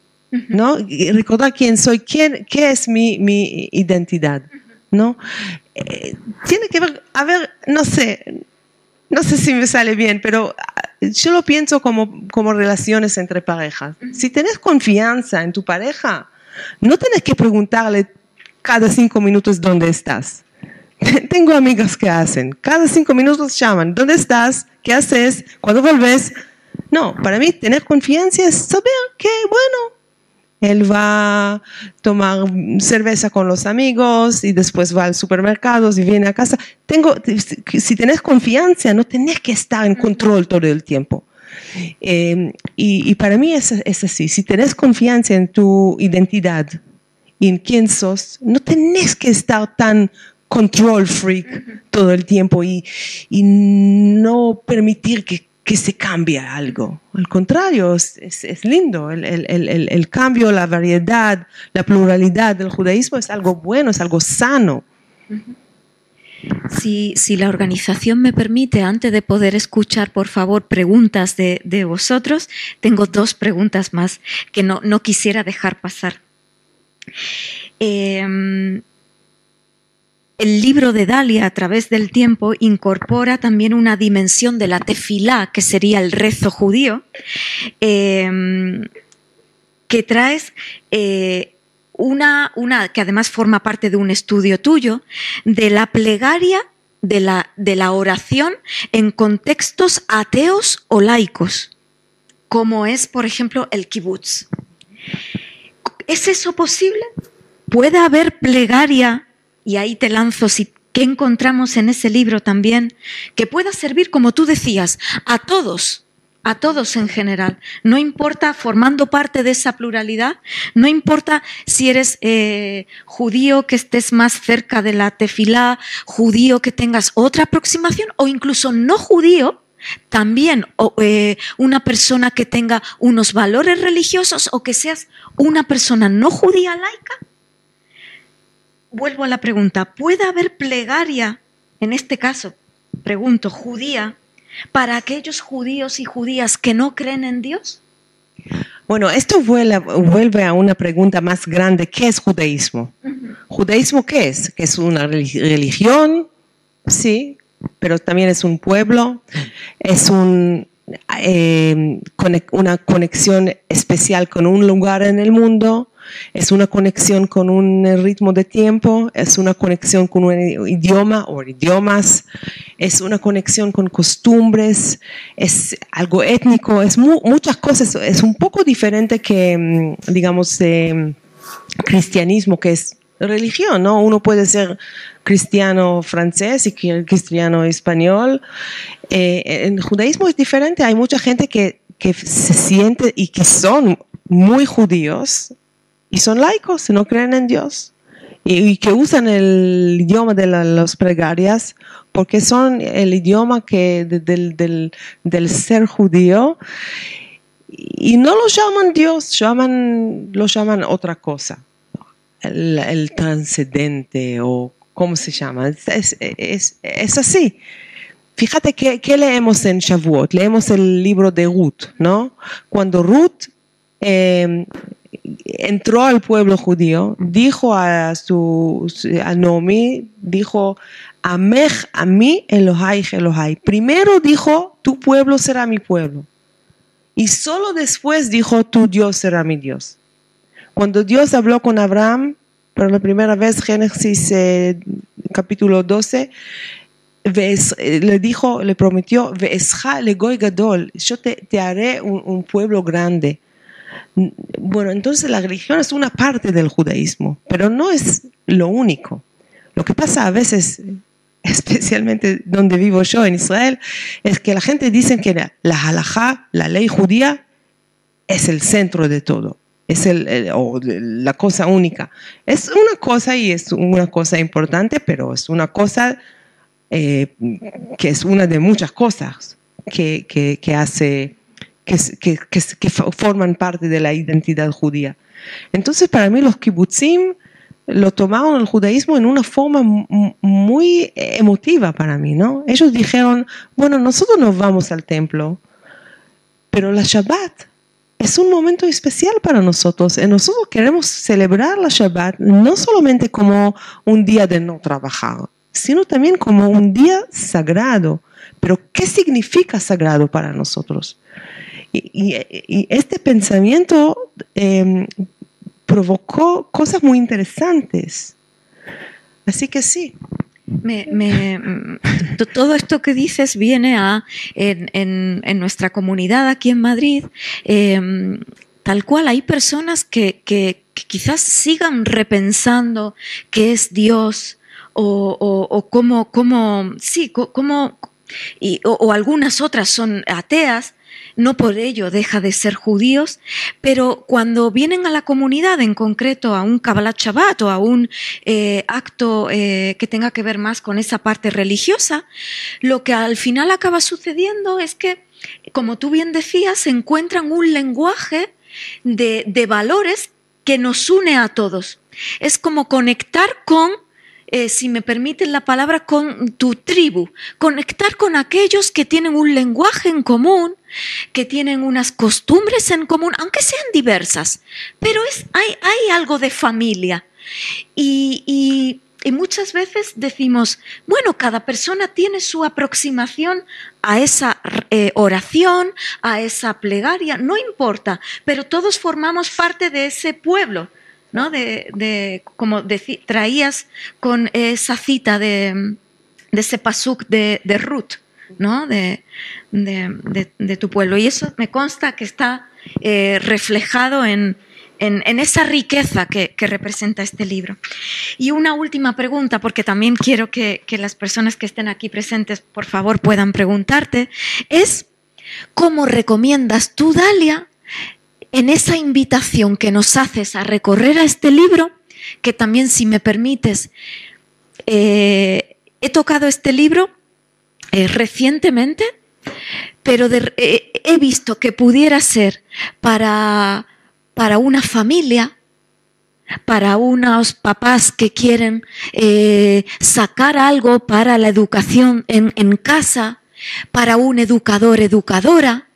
¿no? recordar quién soy, quién, qué es mi, mi identidad, ¿no? Eh, tiene que ver, a ver, no sé, no sé si me sale bien, pero yo lo pienso como, como relaciones entre parejas. Si tienes confianza en tu pareja, no tienes que preguntarle cada cinco minutos dónde estás. Tengo amigas que hacen, cada cinco minutos llaman, ¿dónde estás? ¿Qué haces? ¿Cuándo vuelves? No, para mí tener confianza es saber que, bueno, él va a tomar cerveza con los amigos y después va al supermercado y viene a casa. Tengo, si tenés confianza, no tenés que estar en control todo el tiempo. Eh, y, para mí es, es, así. Si tenés confianza en tu identidad y en quién sos, no tenés que estar tan control freak todo el tiempo y, y no permitir que que se cambia algo. Al contrario, es, es, lindo. El, el, el, el, cambio, la variedad, la pluralidad del judaísmo es algo bueno, es algo sano. Si, si, la organización me permite, antes de poder escuchar, por favor, preguntas de, de vosotros, tengo dos preguntas más que no, no quisiera dejar pasar. Eh, el libro de Dalia a través del tiempo incorpora también una dimensión de la tefilá, que sería el rezo judío, em, que traes eh, una, una, que además forma parte de un estudio tuyo, de la plegaria, de la, de la oración en contextos ateos o laicos, como es, por ejemplo, el kibutz. ¿Es eso posible? ¿Puede haber plegaria y ahí te lanzo si qué encontramos en ese libro también que pueda servir, como tú decías, a todos, a todos en general. No importa formando parte de esa pluralidad, no importa si eres eh, judío que estés más cerca de la tefilá, judío que tengas otra aproximación o incluso no judío, también eh, una persona que tenga unos valores religiosos o que seas una persona no judía laica vuelvo a la pregunta, ¿puede haber plegaria, en este caso, pregunto, judía, para aquellos judíos y judías que no creen en Dios? Bueno, esto vuelve, a una pregunta más grande, ¿qué es judaísmo? ¿Judaísmo qué es? ¿Que es una religión? Sí, pero también es un pueblo, es un, eh, una conexión especial con un lugar en el mundo, es una conexión con un ritmo de tiempo, es una conexión con un idioma o idiomas, es una conexión con costumbres, es algo étnico, es muchas cosas, es un poco diferente que, mm, digamos, cristianismo, que es religión, ¿no? Uno puede ser cristiano francés y cristiano español. Eh, judaísmo es diferente, hay mucha gente que, que se siente y que son muy judíos y son laicos, no creen en Dios y, que usan el idioma de las plegarias porque son el idioma que del, del, del, ser judío y no lo llaman Dios, llaman, lo llaman otra cosa, el, el transcendente o cómo se llama, es, es, así. Fíjate que, que, leemos en Shavuot, leemos el libro de Ruth, ¿no? Cuando Ruth eh, entró al pueblo judío, dijo a su a Nomi, dijo Amej a mí Elohai Elohai. Primero dijo, tu pueblo será mi pueblo. Y solo después dijo, tu Dios será mi Dios. Cuando Dios habló con Abraham, por la primera vez, Génesis eh, capítulo 12, le dijo, le prometió, le goy gadol, yo te, haré un pueblo grande. Bueno, entonces la religión es una parte del judaísmo, pero no es lo único. Lo que pasa a veces, especialmente donde vivo yo en Israel, es que la gente dice que la halajá, la ley judía, es el centro de todo, es el, o la cosa única. Es una cosa y es una cosa importante, pero es una cosa eh, que es una de muchas cosas que, hace que, forman parte de la identidad judía. Entonces, para mí los kibbutzim lo tomaron el judaísmo en una forma muy emotiva para mí, ¿no? Ellos dijeron, bueno, nosotros nos vamos al templo, pero la Shabbat es un momento especial para nosotros. Y nosotros queremos celebrar la Shabbat no solamente como un día de no trabajar, sino también como un día sagrado. Pero, ¿qué significa sagrado para nosotros? Y, este pensamiento em, provocó cosas muy interesantes. Así que sí. todo esto que dices viene a, en, nuestra comunidad aquí en Madrid, em, tal cual hay personas que, quizás sigan repensando qué es Dios o, cómo, sí, cómo, o algunas otras son ateas no por ello deja de ser judíos, pero cuando vienen a la comunidad, en concreto a un Kabbalah Shabbat o a un eh, acto eh, que tenga que ver más con esa parte religiosa, lo que al final acaba sucediendo es que, como tú bien decías, encuentran un lenguaje de, de valores que nos une a todos. Es como conectar con eh, si me permiten la palabra, con tu tribu, conectar con aquellos que tienen un lenguaje en común, que tienen unas costumbres en común, aunque sean diversas, pero es, hay, hay algo de familia. Y, muchas veces decimos, bueno, cada persona tiene su aproximación a esa eh, oración, a esa plegaria, no importa, pero todos formamos parte de ese pueblo ¿no? De, como traías con esa cita de, ese pasuk de, Ruth, ¿no? De, tu pueblo. Y eso me consta que está eh, reflejado en, esa riqueza que, representa este libro. Y una última pregunta, porque también quiero que, que las personas que estén aquí presentes, por favor, puedan preguntarte, es ¿cómo recomiendas tú, Dalia, en esa invitación que nos haces a recorrer a este libro, que también, si me permites, eh, he tocado este libro eh, recientemente, pero eh, he visto que pudiera ser para, para una familia, para unos papás que quieren sacar algo para la educación en, en casa, para un educador, educadora,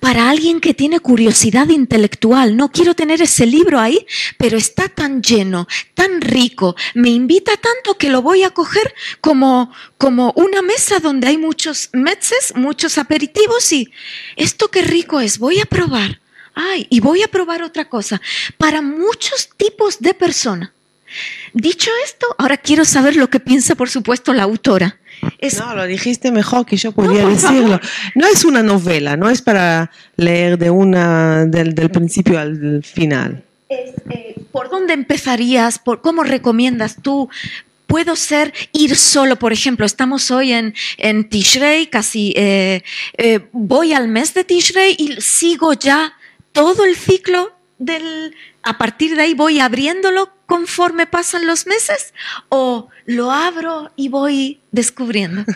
para alguien que tiene curiosidad intelectual. No quiero tener ese libro ahí, pero está tan lleno, tan rico, me invita tanto que lo voy a coger como, como una mesa donde hay muchos metzes, muchos aperitivos y esto qué rico es, voy a probar. Ay, y voy a probar otra cosa. Para muchos tipos de personas. Dicho esto, ahora quiero saber lo que piensa, por supuesto, la autora. No, lo dijiste mejor que yo podía decirlo. No es una novela, no es para leer de una, del, principio al final. Eh, ¿Por dónde empezarías? ¿Por, ¿Cómo recomiendas tú? Puedo ser ir solo, por ejemplo, estamos hoy en, en Tishrei, casi eh, eh, voy al mes de Tishrei y sigo ya todo el ciclo del, a partir de ahí voy abriéndolo conforme pasan los meses o lo abro y voy descubriendo?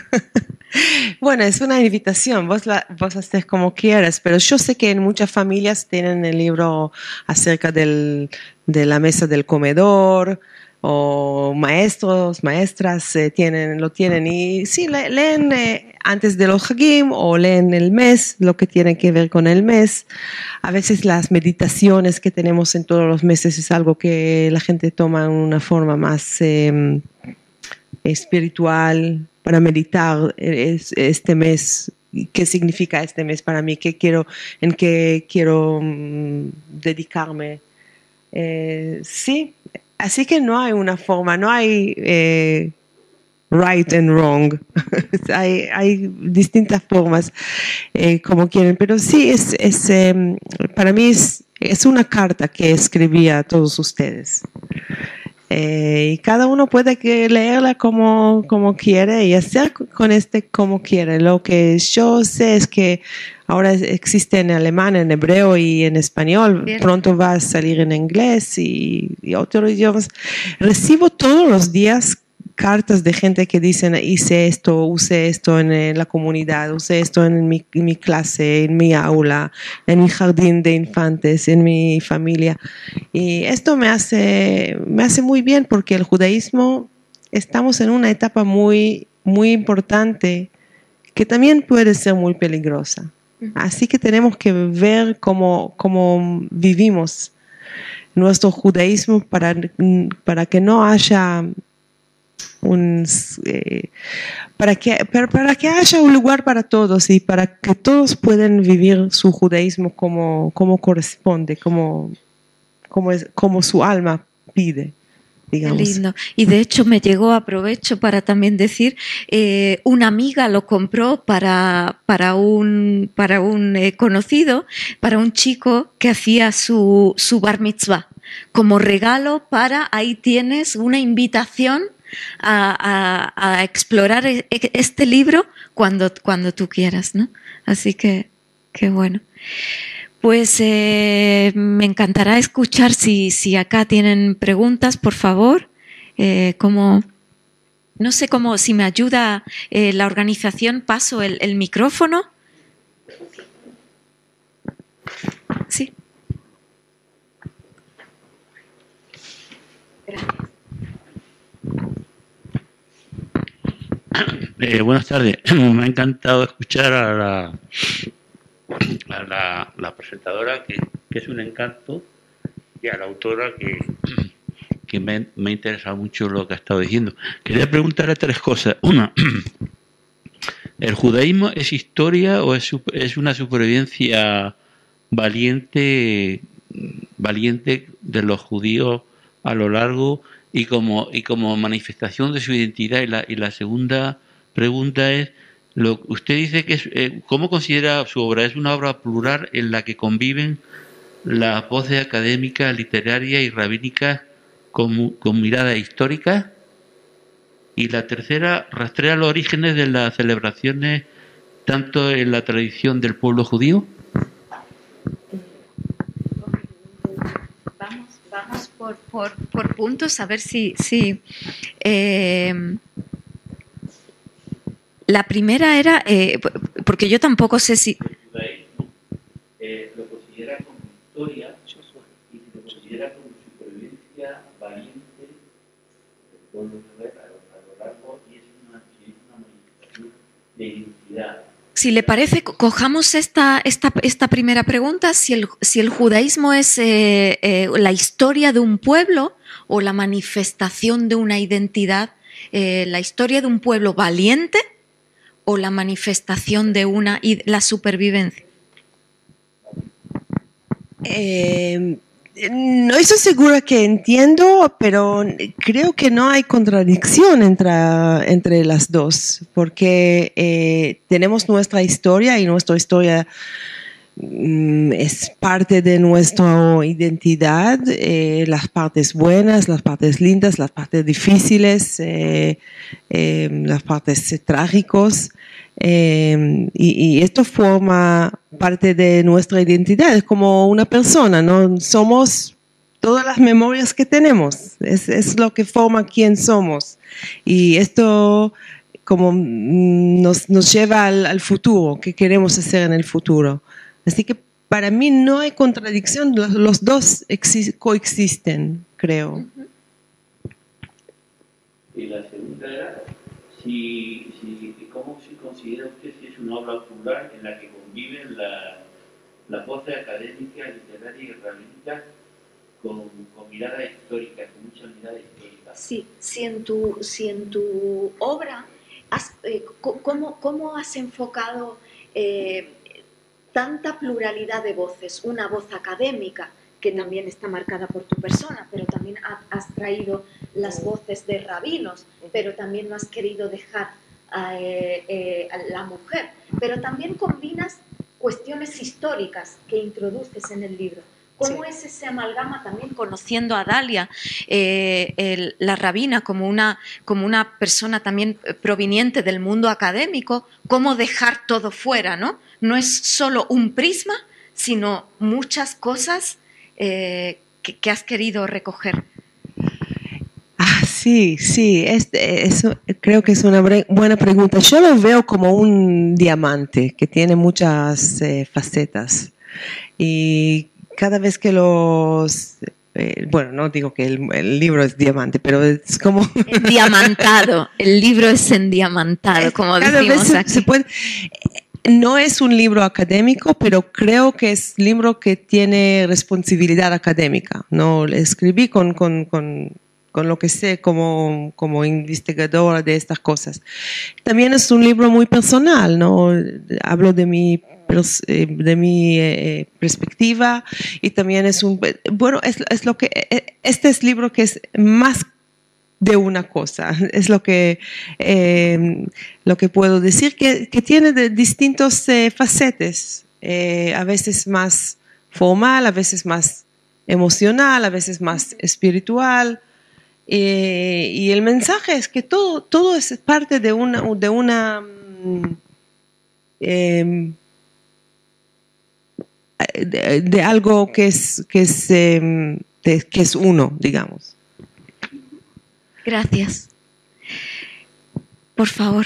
Bueno, es una invitación, vos, la, vos haces como quieras, pero yo sé que en muchas familias tienen el libro acerca del, de la mesa del comedor, o maestros, maestras eh, tienen, lo tienen y sí, leen eh, antes de los Hagim o leen el mes, lo que tiene que ver con el mes. A veces las meditaciones que tenemos en todos los meses es algo que la gente toma en una forma más em, espiritual para meditar este mes qué significa este mes para mí, qué quiero, en qué quiero mm, dedicarme. Eh, sí, Así que no hay una forma, no hay eh, right and wrong. hay, distintas formas eh, como quieren, pero sí, es, em, para mí es, es, una carta que escribí a todos ustedes. Eh, y cada uno puede leerla como, como quiere y hacer con este como quiere. Lo que yo sé es que ahora existe en alemán, en hebreo y en español. Pronto va a salir en inglés y, y otros idiomas. Recibo todos los días cartas de gente que dicen hice esto, usé esto en, la comunidad, usé esto en mi, clase, en mi aula, en mi jardín de infantes, en mi familia. Y esto me hace, me hace muy bien porque el judaísmo estamos en una etapa muy, muy importante que también puede ser muy peligrosa. Así que tenemos que ver cómo, cómo vivimos nuestro judaísmo para, para que no haya un, eh, para, que, para, que haya un lugar para todos y para que todos puedan vivir su judaísmo como, como corresponde, como, como, es, como su alma pide. digamos. Qué lindo. Y de hecho me llegó, aprovecho para también decir, eh, una amiga lo compró para, para un, para un eh, conocido, para un chico que hacía su, su bar mitzvah. Como regalo para, ahí tienes una invitación a, a- explorar e- e- este libro cuando, cuando tú quieras, ¿no? Así que, qué bueno. Pues eh, me encantará escuchar si, si acá tienen preguntas, por favor. Eh, como, no sé cómo, si me ayuda eh, la organización, paso el, el micrófono. Sí. Eh, buenas tardes. Me ha encantado escuchar a la, a la, presentadora, que, es un encanto, y a la autora, que, me, me ha interesado mucho lo que ha estado diciendo. Quería preguntarle tres cosas. Una, ¿el judaísmo es historia o es, es una supervivencia valiente, valiente de los judíos a lo largo y como, manifestación de su identidad? Y la, y la segunda pregunta es, lo, usted dice que eh, ¿cómo considera su obra? ¿Es una obra plural en la que conviven las voces académicas, literarias y rabínicas con, con mirada histórica? Y la tercera, rastrea los orígenes de las celebraciones tanto en la tradición del pueblo judío. Vamos, por, por, por puntos a ver si... si eh, la primera era, eh, porque yo tampoco sé si... El judaísmo eh, lo considera como historia y lo considera como supervivencia valiente del pueblo judío a lo, largo y es una, y es una manifestación de identidad. Si le parece, co- cojamos esta, esta, esta primera pregunta, si el, si el judaísmo es eh, eh, la historia de un pueblo o la manifestación de una identidad, eh, la historia de un pueblo valiente o la manifestación de una la supervivencia. No estoy segura que entiendo, pero creo que no hay contradicción entre, entre las dos, porque eh, tenemos nuestra historia y nuestra historia mm, es parte de nuestra identidad, eh, las partes buenas, las partes lindas, las partes difíciles, eh, las partes trágicos. Eh, y, y esto forma parte de nuestra identidad, es como una persona, ¿no? Somos todas las memorias que tenemos, es, es lo que forma quién somos. Y esto como mm, nos, nos lleva al, al futuro, qué queremos hacer en el futuro. Así que para mí no hay contradicción, los, los dos exi- coexisten, creo. Y la segunda era, si, si, ¿cómo se considera usted si es una obra plural en la que conviven la- las voces académicas, literarias y rabínicas con, con mirada histórica, con mucha mirada histórica? Sí, si en tu, si en tu obra, has, eh, ¿cómo, ¿cómo has enfocado eh, tanta pluralidad de voces? Una voz académica, que también está marcada por tu persona, pero también ha- has traído las voces de rabinos, pero también no has querido dejar a, eh, eh, a la mujer. Pero también combinas cuestiones históricas que introduces en el libro. ¿Cómo Sí. es ese amalgama también conociendo a Dalia, eh, el- la rabina, como una, como una persona también proveniente del mundo académico? ¿Cómo dejar todo fuera? ¿no? no es solo un prisma, sino muchas cosas eh, que, que has querido recoger. Sí, sí, es- creo que es una buena pregunta. Yo lo veo como un diamante que tiene muchas eh, facetas y cada vez que los, eh, bueno, no digo que el, el libro es diamante, pero es como Endiamantado, el libro es endiamantado, como cada vez decimos se, aquí. se puede. No es un libro académico, pero creo que es un libro que tiene responsabilidad académica. No escribí con, con, con, con lo que sé como, como investigadora de estas cosas. También es un libro muy personal, ¿no? Hablo de mi eh, de mi eh, perspectiva y también es un bueno es, es lo que eh, este es libro que es más de una cosa. Es lo que, eh, lo que puedo decir, que, que tiene de distintos eh, facetes, eh, a veces más formal, a veces más emocional, a veces más espiritual. Eh, y el mensaje es que todo, todo es parte de una, de una em, de, de algo que es, que es, em, de- que es uno, digamos. Gracias. Por favor.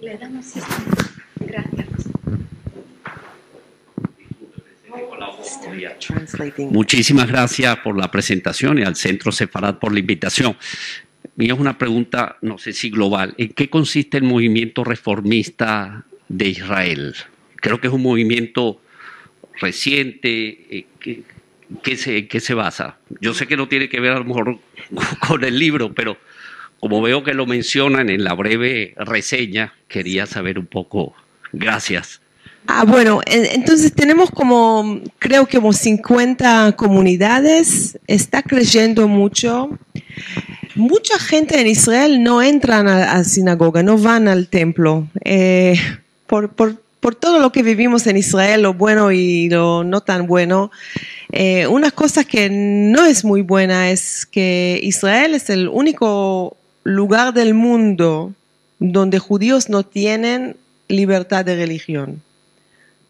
Le damos esto. Gracias. Muchísimas gracias por la presentación y al Centro Sefarad por la invitación. Mía es una pregunta, no sé si global. ¿En qué consiste el movimiento reformista de Israel? Creo que es un movimiento reciente. eh, ¿Qué, qué se, qué se basa? Yo sé que no tiene que ver a lo mejor con el libro, pero como veo que lo mencionan en la breve reseña, quería saber un poco. Gracias. Ah, bueno, en- entonces tenemos como, creo que como 50 comunidades, está creyendo mucho. Mucha gente en Israel no entran a a sinagoga, no van al templo. Eh, por todo lo que vivimos en Israel, lo bueno y lo no tan bueno, eh, una cosa que no es muy buena es que Israel es el único lugar del mundo donde judíos no tienen libertad de religión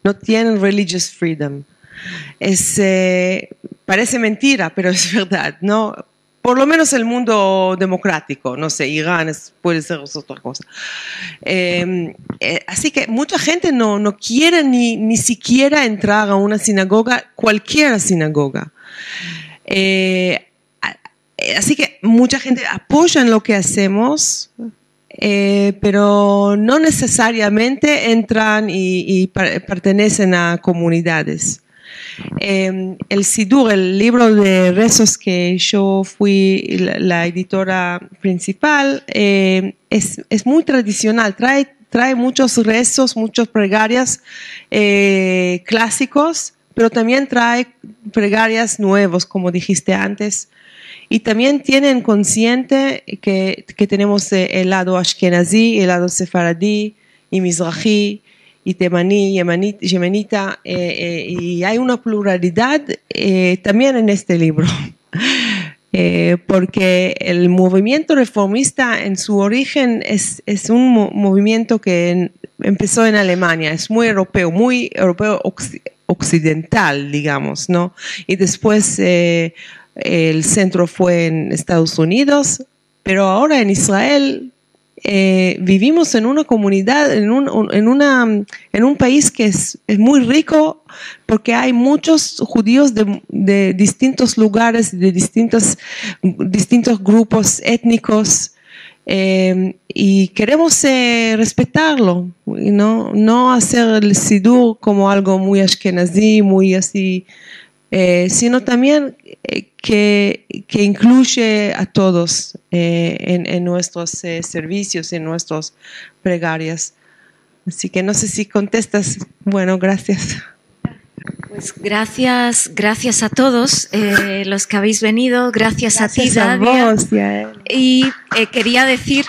no tienen religious freedom. Es, eh, parece mentira, pero es verdad, ¿no? Por lo menos el mundo democrático, no sé, Irán es- puede ser otra cosa. Eh, eh, así que mucha gente no, no quiere ni, ni siquiera entrar a una sinagoga, cualquier sinagoga. Eh, eh, así que mucha gente apoya en lo que hacemos, eh, pero no necesariamente entran y, y per- pertenecen a comunidades. Eh, el Sidur, el libro de rezos que yo fui la, editora principal, eh, es, muy tradicional, trae, trae muchos rezos, muchas pregarias eh, clásicos, pero también trae pregarias nuevos, como dijiste antes. Y también tienen consciente que, que tenemos eh, el lado ashkenazí, el lado sefaradí y mizrahi y temaní, yemenita, eh, eh, y hay una pluralidad eh, también en este libro. Porque el movimiento reformista en su origen es, es un mo- movimiento que empezó en Alemania, es muy europeo, muy europeo occ- occidental, digamos, ¿no? Y después el centro fue en Estados Unidos, pero ahora en Israel eh, vivimos en una comunidad, en un, en una, en un país que es, es muy rico porque hay muchos judíos de, de distintos lugares, de distintos, distintos grupos étnicos. eh, y queremos eh, respetarlo, no, no hacer el sidur como algo muy ashkenazí, muy así, eh, sino también eh, que, que incluye a todos eh, en, en nuestros eh, servicios, en nuestras pregarias. Así que no sé si contestas. Bueno, gracias. Pues gracias, gracias a todos eh, los que habéis venido, gracias, a ti, a vos y quería decir,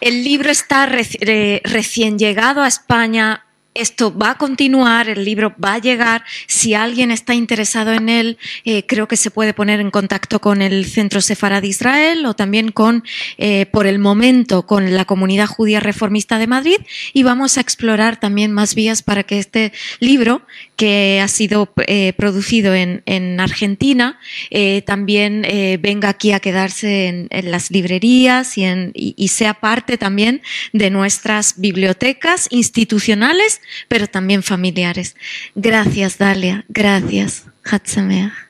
el libro está reci- recién llegado a España. Esto va a continuar, el libro va a llegar. Si alguien está interesado en él, eh, creo que se puede poner en contacto con el Centro Sefarad de Israel o también con, eh, por el momento, con la comunidad judía reformista de Madrid. Y vamos a explorar también más vías para que este libro, que ha sido eh, producido en, en Argentina, eh, también eh, venga aquí a quedarse en, las librerías y, sea parte también de nuestras bibliotecas institucionales, pero también familiares. Gracias, Dalia. Gracias. Hatzameach.